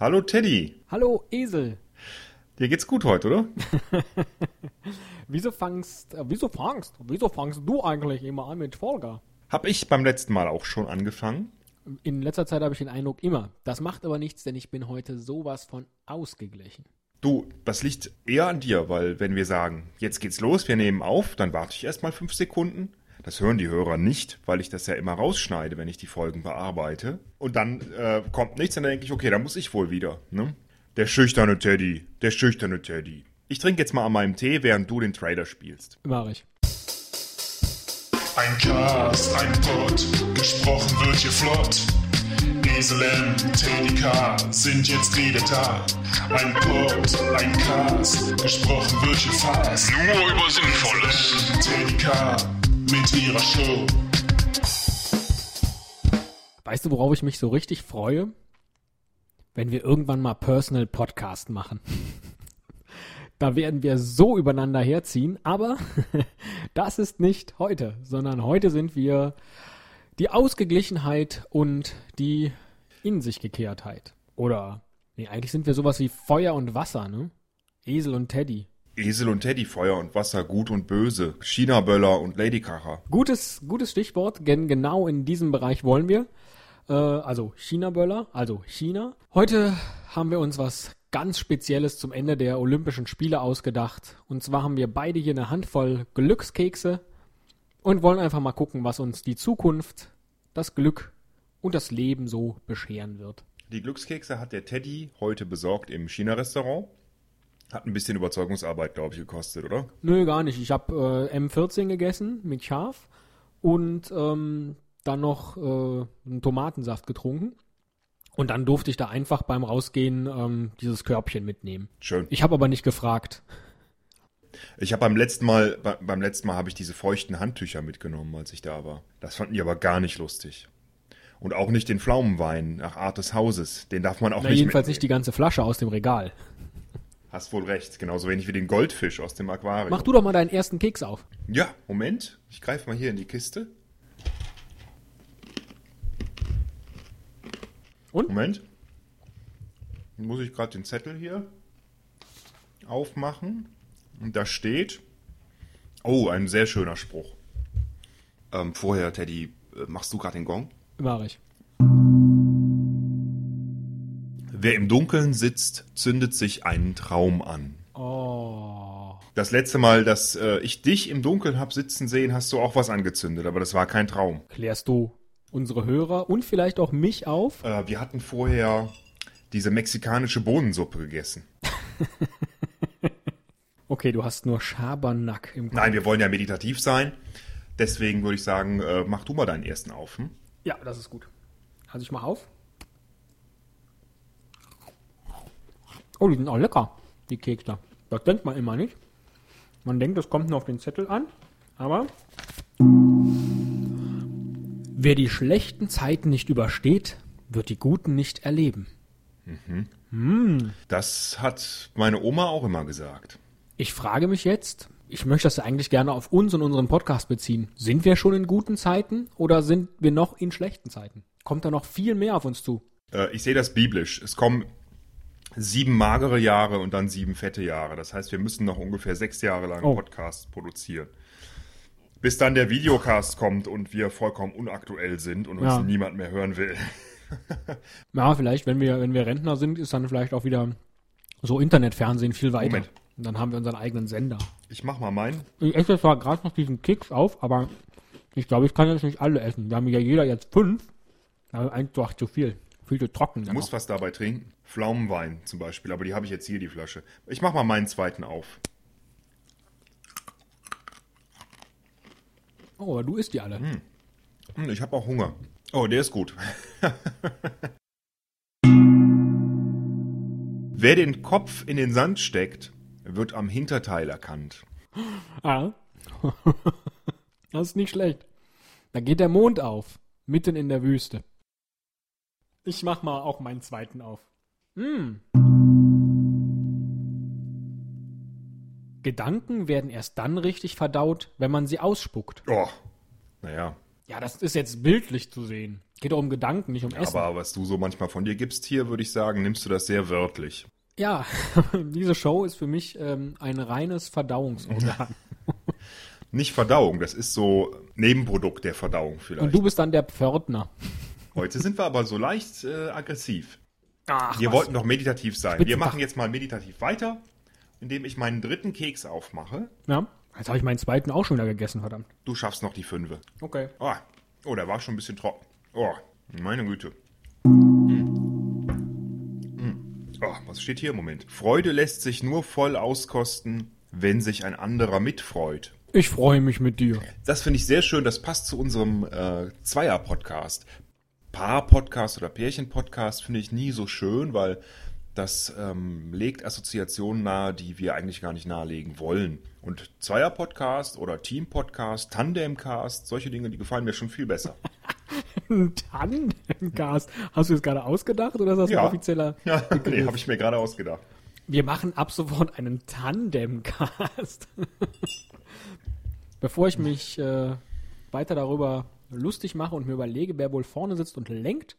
Hallo Teddy. Hallo Esel. Dir geht's gut heute, oder? wieso fangst, äh, wieso fangst, wieso fangst du eigentlich immer an mit Folger? Hab ich beim letzten Mal auch schon angefangen. In letzter Zeit habe ich den Eindruck immer. Das macht aber nichts, denn ich bin heute sowas von ausgeglichen. Du, das liegt eher an dir, weil wenn wir sagen, jetzt geht's los, wir nehmen auf, dann warte ich erstmal fünf Sekunden. Das hören die Hörer nicht, weil ich das ja immer rausschneide, wenn ich die Folgen bearbeite. Und dann äh, kommt nichts, dann denke ich, okay, da muss ich wohl wieder. Ne? Der schüchterne Teddy, der schüchterne Teddy. Ich trinke jetzt mal an meinem Tee, während du den Trailer spielst. Mach ich. Ein Cast, ein Pod, gesprochen wird hier flott. Esel M, Teddy K sind jetzt wieder da. Ein Pod, ein Cast, gesprochen wird hier fast. Nur über Sinnvolles. Teddy K mit ihrer Show. Weißt du, worauf ich mich so richtig freue? Wenn wir irgendwann mal Personal Podcast machen. Da werden wir so übereinander herziehen, aber das ist nicht heute, sondern heute sind wir die Ausgeglichenheit und die in sich Gekehrtheit. Oder, nee, eigentlich sind wir sowas wie Feuer und Wasser, ne? Esel und Teddy. Esel und Teddy, Feuer und Wasser, Gut und Böse, China-Böller und Ladykracher. Gutes, gutes Stichwort, denn genau in diesem Bereich wollen wir. Äh, also China-Böller, also China. Heute haben wir uns was ganz Spezielles zum Ende der Olympischen Spiele ausgedacht. Und zwar haben wir beide hier eine Handvoll Glückskekse und wollen einfach mal gucken, was uns die Zukunft, das Glück und das Leben so bescheren wird. Die Glückskekse hat der Teddy heute besorgt im China-Restaurant. Hat ein bisschen Überzeugungsarbeit, glaube ich, gekostet, oder? Nö, gar nicht. Ich habe äh, M14 gegessen mit Schaf und ähm, dann noch äh, einen Tomatensaft getrunken. Und dann durfte ich da einfach beim Rausgehen ähm, dieses Körbchen mitnehmen. Schön. Ich habe aber nicht gefragt. Ich habe beim letzten Mal, beim letzten Mal habe ich diese feuchten Handtücher mitgenommen, als ich da war. Das fanden die aber gar nicht lustig. Und auch nicht den Pflaumenwein nach Art des Hauses. Den darf man auch Na, nicht jedenfalls mitnehmen. nicht die ganze Flasche aus dem Regal. Hast wohl recht. Genauso wenig wie den Goldfisch aus dem Aquarium. Mach du doch mal deinen ersten Keks auf. Ja, Moment. Ich greife mal hier in die Kiste. Und? Moment. Dann muss ich gerade den Zettel hier aufmachen. Und da steht. Oh, ein sehr schöner Spruch. Ähm, vorher, Teddy, äh, machst du gerade den Gong? Mach ich. Wer im Dunkeln sitzt, zündet sich einen Traum an. Oh. Das letzte Mal, dass äh, ich dich im Dunkeln hab sitzen sehen, hast du auch was angezündet, aber das war kein Traum. Klärst du unsere Hörer und vielleicht auch mich auf? Äh, wir hatten vorher diese mexikanische Bohnensuppe gegessen. Okay, du hast nur Schabernack im Kopf. Nein, wir wollen ja meditativ sein. Deswegen würde ich sagen, äh, mach du mal deinen ersten auf. Hm? Ja, das ist gut. Also ich mach auf. Oh, die sind auch lecker, die Kekse. Das denkt man immer nicht. Man denkt, das kommt nur auf den Zettel an, aber wer die schlechten Zeiten nicht übersteht, wird die guten nicht erleben. Das hat meine Oma auch immer gesagt. Ich frage mich jetzt, ich möchte das eigentlich gerne auf uns und unseren Podcast beziehen. Sind wir schon in guten Zeiten oder sind wir noch in schlechten Zeiten? Kommt da noch viel mehr auf uns zu? Äh, ich sehe das biblisch. Es kommen sieben magere Jahre und dann sieben fette Jahre. Das heißt, wir müssen noch ungefähr sechs Jahre lang Oh. Podcasts produzieren. Bis dann der Videocast kommt und wir vollkommen unaktuell sind und uns Ja. niemand mehr hören will. Ja, vielleicht, wenn wir, wenn wir Rentner sind, ist dann vielleicht auch wieder so Internetfernsehen viel weiter. Moment. Und dann haben wir unseren eigenen Sender. Ich mach mal meinen. Ich esse zwar gerade noch diesen Keks auf, aber ich glaube, ich kann jetzt nicht alle essen. Wir haben ja jeder jetzt fünf. Aber eins doch zu viel. Viel trocken. Du musst was dabei trinken. Pflaumenwein zum Beispiel, aber die habe ich jetzt hier, die Flasche. Ich mach mal meinen zweiten auf. Oh, aber du isst die alle. Hm, Ich habe auch Hunger. Oh, der ist gut. Wer den Kopf in den Sand steckt, wird am Hinterteil erkannt. Ah. das ist nicht schlecht. Da geht der Mond auf. Mitten in der Wüste. Ich mach mal auch meinen zweiten auf. Hm. Gedanken werden erst dann richtig verdaut, wenn man sie ausspuckt. Oh, naja. Ja, das ist jetzt bildlich zu sehen. Geht doch um Gedanken, nicht um Essen. Aber was du so manchmal von dir gibst hier, würde ich sagen, nimmst du das sehr wörtlich. ja, diese Show ist für mich ähm, ein reines Verdauungsorgan. Nicht Verdauung, das ist so Nebenprodukt der Verdauung vielleicht. Und du bist dann der Pförtner. Heute sind wir aber so leicht äh, aggressiv. Ach, Wir was? wollten doch meditativ sein. Wir machen jetzt mal meditativ weiter, indem ich meinen dritten Keks aufmache. Ja, jetzt habe ich meinen zweiten auch schon wieder gegessen, verdammt. Du schaffst noch die Fünfe. Okay. Oh, oh der war schon ein bisschen trocken. Oh, meine Güte. Oh, was steht hier im Moment? Freude lässt sich nur voll auskosten, wenn sich ein anderer mitfreut. Ich freue mich mit dir. Das finde ich sehr schön. Das passt zu unserem äh, Zweier-Podcast. Paar-Podcast oder Pärchen-Podcast finde ich nie so schön, weil das ähm, legt Assoziationen nahe, die wir eigentlich gar nicht nahelegen wollen. Und Zweier-Podcast oder Team-Podcast, Tandem-Cast, solche Dinge, die gefallen mir schon viel besser. Ein Tandemcast. Hast du das gerade ausgedacht oder ist das ein offizieller? Ja, nee, habe ich mir gerade ausgedacht. Wir machen ab sofort einen Tandemcast. Bevor ich mich äh, weiter darüber lustig mache und mir überlege, wer wohl vorne sitzt und lenkt,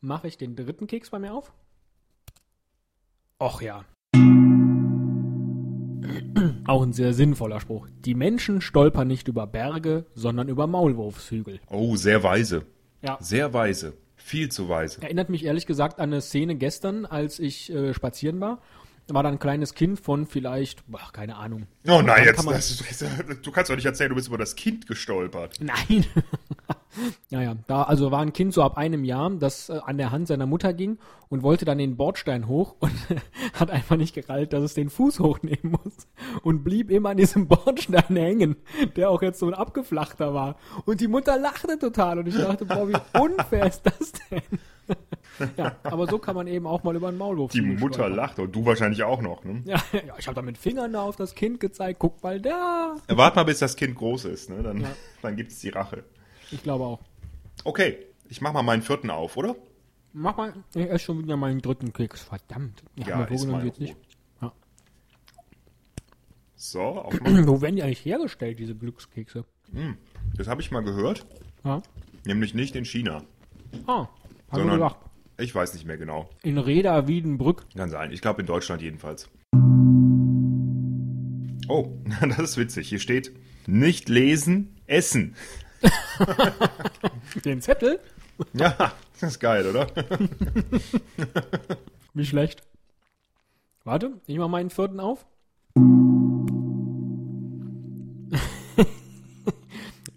mache ich den dritten Keks bei mir auf. Och ja. Auch ein sehr sinnvoller Spruch. Die Menschen stolpern nicht über Berge, sondern über Maulwurfshügel. Oh, sehr weise. Ja. Sehr weise. Viel zu weise. Erinnert mich ehrlich gesagt an eine Szene gestern, als ich äh, spazieren war. War da ein kleines Kind von vielleicht, ach, keine Ahnung. Oh nein, jetzt, kann man- das, du kannst doch nicht erzählen, du bist über das Kind gestolpert. Nein. naja, da also war ein Kind so ab einem Jahr, das äh, an der Hand seiner Mutter ging und wollte dann den Bordstein hoch und hat einfach nicht gerallt, dass es den Fuß hochnehmen muss und blieb immer an diesem Bordstein hängen, der auch jetzt so ein abgeflachter war. Und die Mutter lachte total und ich dachte, boah, wie unfair ist das denn? ja, aber so kann man eben auch mal über einen Maulwurf Die Mutter lacht und du wahrscheinlich auch noch. Ne? Ja, ja ich habe da mit Fingern da auf das Kind gezeigt, guck mal da. Wart mal, bis das Kind groß ist, ne? dann, Ja. dann gibt's die Rache. Ich glaube auch. Okay, ich mach mal meinen vierten auf, oder? Mach mal, ich esse schon wieder meinen dritten Keks. Verdammt. Ja, mal die jetzt nicht. Ja. So, aufmachen. Wo werden die eigentlich hergestellt, diese Glückskekse? Das habe ich mal gehört, Ja. nämlich nicht in China, Ah, haben wir sondern gedacht. ich weiß nicht mehr genau. In Reda Wiedenbrück. Kann sein. Ich glaube in Deutschland jedenfalls. Oh, das ist witzig. Hier steht nicht lesen, essen. Den Zettel? Ja, das ist geil, oder? Wie schlecht. Warte, ich mach meinen vierten auf.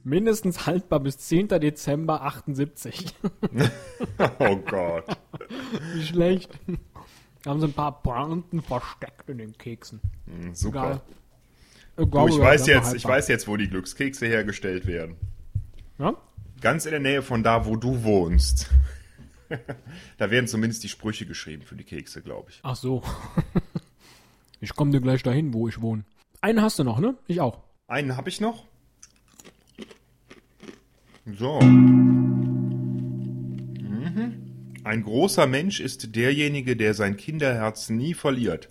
Mindestens haltbar bis 10. Dezember 78. Oh Gott. Wie schlecht. Da haben sie ein paar Pointen versteckt in den Keksen. Hm, Super. Egal. Du, ich weiß jetzt, ich weiß jetzt, wo die Glückskekse hergestellt werden. Ja? Ganz in der Nähe von da, wo du wohnst. da werden zumindest die Sprüche geschrieben für die Kekse, glaube ich. Ach so. Ich komme dir gleich dahin, wo ich wohne. Einen hast du noch, ne? Ich auch. Einen habe ich noch. So. Mhm. Ein großer Mensch ist derjenige, der sein Kinderherz nie verliert.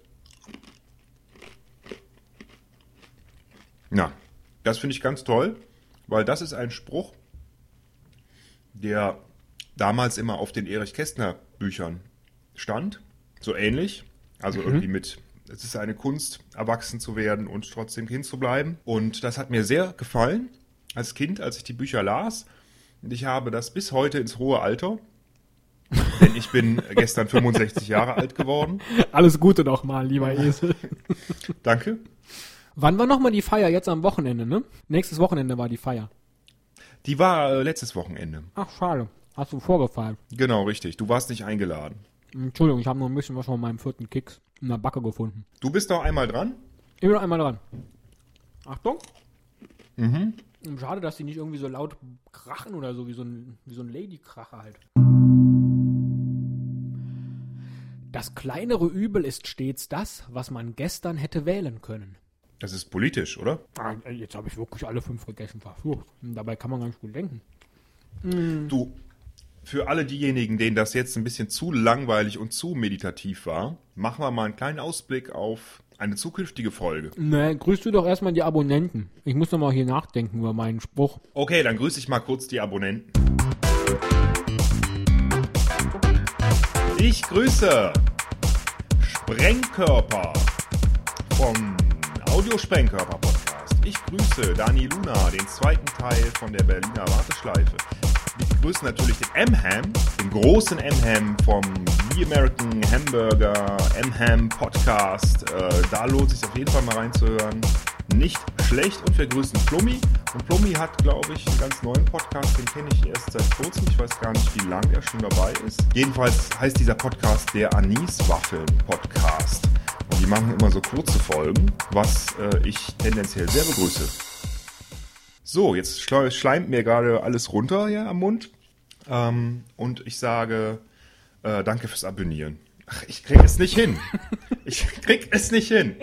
Na, das finde ich ganz toll, weil das ist ein Spruch, der damals immer auf den Erich Kästner Büchern stand. So ähnlich. Also irgendwie mit, es ist eine Kunst, erwachsen zu werden und trotzdem Kind zu bleiben. Und das hat mir sehr gefallen als Kind, als ich die Bücher las. Und ich habe das bis heute ins hohe Alter. Denn ich bin gestern 65 Jahre alt geworden. Alles Gute noch mal, lieber Esel. Danke. Wann war noch mal die Feier? Jetzt am Wochenende, ne? Nächstes Wochenende war die Feier. Die war äh, letztes Wochenende. Ach, schade. Hast du vorgefallen. Genau, richtig. Du warst nicht eingeladen. Entschuldigung, ich habe noch ein bisschen was von meinem vierten Keks in der Backe gefunden. Du bist noch einmal dran. Ich bin noch einmal dran. Achtung. Mhm. Schade, dass die nicht irgendwie so laut krachen oder so, wie so ein, wie so ein Lady-Kracher halt. Das kleinere Übel ist stets das, was man gestern hätte wählen können. Das ist politisch, oder? Ah, Jetzt habe ich wirklich alle fünf gegessen, verflucht. Dabei kann man ganz gut denken. Du, Für alle diejenigen, denen das jetzt ein bisschen zu langweilig und zu meditativ war, machen wir mal einen kleinen Ausblick auf eine zukünftige Folge. Ne, grüßt du doch erstmal die Abonnenten. Ich muss noch mal hier nachdenken über meinen Spruch. Okay, dann grüße ich mal kurz die Abonnenten. Ich grüße Sprengkörper vom Audiosprengkörper Podcast. Ich grüße Dani Luna, den zweiten Teil von der Berliner Warteschleife. Wir grüßen natürlich den M-Ham, den großen M-Ham vom The American Hamburger M-Ham Podcast. Äh, da lohnt sich auf jeden Fall mal reinzuhören. Nicht schlecht und wir grüßen Plummi. Und Plummi hat, glaube ich, einen ganz neuen Podcast, den kenne ich erst seit kurzem. Ich weiß gar nicht, wie lange er schon dabei ist. Jedenfalls heißt dieser Podcast der Aniswaffeln Podcast. Und die machen immer so kurze Folgen, was äh, ich tendenziell sehr begrüße. So, jetzt schle- schleimt mir gerade alles runter hier am Mund. Ähm, und ich sage äh, danke fürs Abonnieren. Ach, ich krieg es nicht hin. Ich krieg es nicht hin.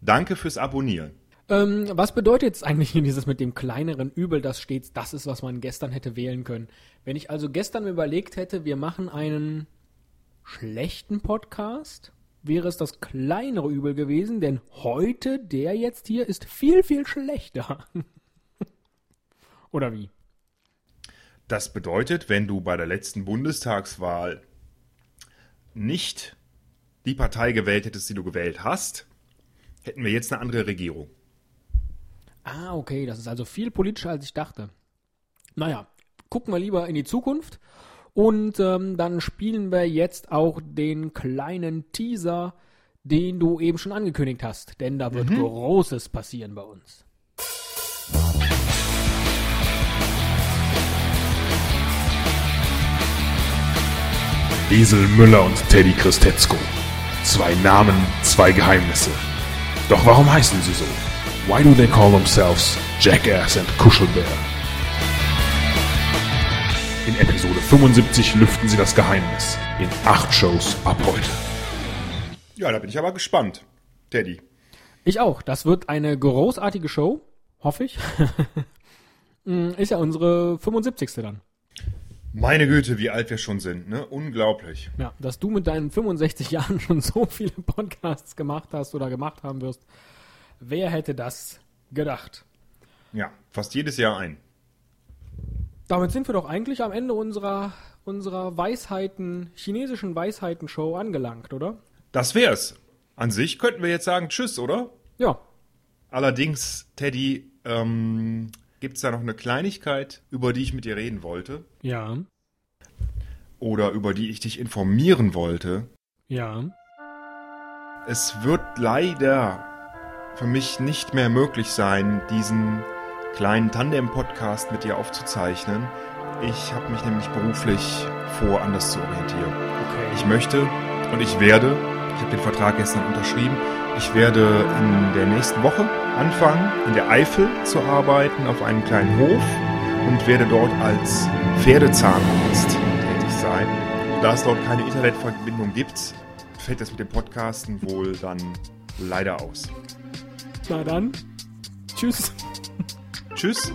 Danke fürs Abonnieren. Ähm, was bedeutet jetzt eigentlich dieses mit dem kleineren Übel, das stets das ist, was man gestern hätte wählen können? Wenn ich also gestern mir überlegt hätte, wir machen einen schlechten Podcast, wäre es das kleinere Übel gewesen, denn heute, der jetzt hier, ist viel, viel schlechter. Oder wie? Das bedeutet, wenn du bei der letzten Bundestagswahl nicht die Partei gewählt hättest, die du gewählt hast, hätten wir jetzt eine andere Regierung. Ah, okay, das ist also viel politischer, als ich dachte. Naja, gucken wir lieber in die Zukunft und ähm, dann spielen wir jetzt auch den kleinen Teaser, den du eben schon angekündigt hast, denn da wird Großes passieren bei uns. Esel Müller und Teddy Christetzko. Zwei Namen, zwei Geheimnisse. Doch warum heißen sie so? Why do they call themselves Jackass and Kuschelbär? In Episode 75 lüften sie das Geheimnis. In acht Shows ab heute. Ja, da bin ich aber gespannt. Teddy. Ich auch. Das wird eine großartige Show, hoffe ich. Mm, ist ja unsere 75. dann. Meine Güte, wie alt wir schon sind, ne? Unglaublich. Ja, dass du mit deinen 65 Jahren schon so viele Podcasts gemacht hast oder gemacht haben wirst. Wer hätte das gedacht? Ja, fast jedes Jahr ein. Damit sind wir doch eigentlich am Ende unserer, unserer Weisheiten, chinesischen Weisheiten-Show angelangt, oder? Das wär's. An sich könnten wir jetzt sagen Tschüss, oder? Ja. Allerdings, Teddy, ähm, gibt's da noch eine Kleinigkeit, über die ich mit dir reden wollte? Ja. Oder über die ich dich informieren wollte? Ja. Es wird leider für mich nicht mehr möglich sein, diesen kleinen Tandem-Podcast mit dir aufzuzeichnen. Ich habe mich nämlich beruflich vor, anders zu orientieren. Okay. Ich möchte und ich werde, ich habe den Vertrag gestern unterschrieben, ich werde in der nächsten Woche anfangen, in der Eifel zu arbeiten, auf einem kleinen Hof und werde dort als Pferdezahnarzt tätig sein. Da es dort keine Internetverbindung gibt, fällt das mit dem Podcasten wohl dann leider aus. Na dann. Tschüss. Tschüss.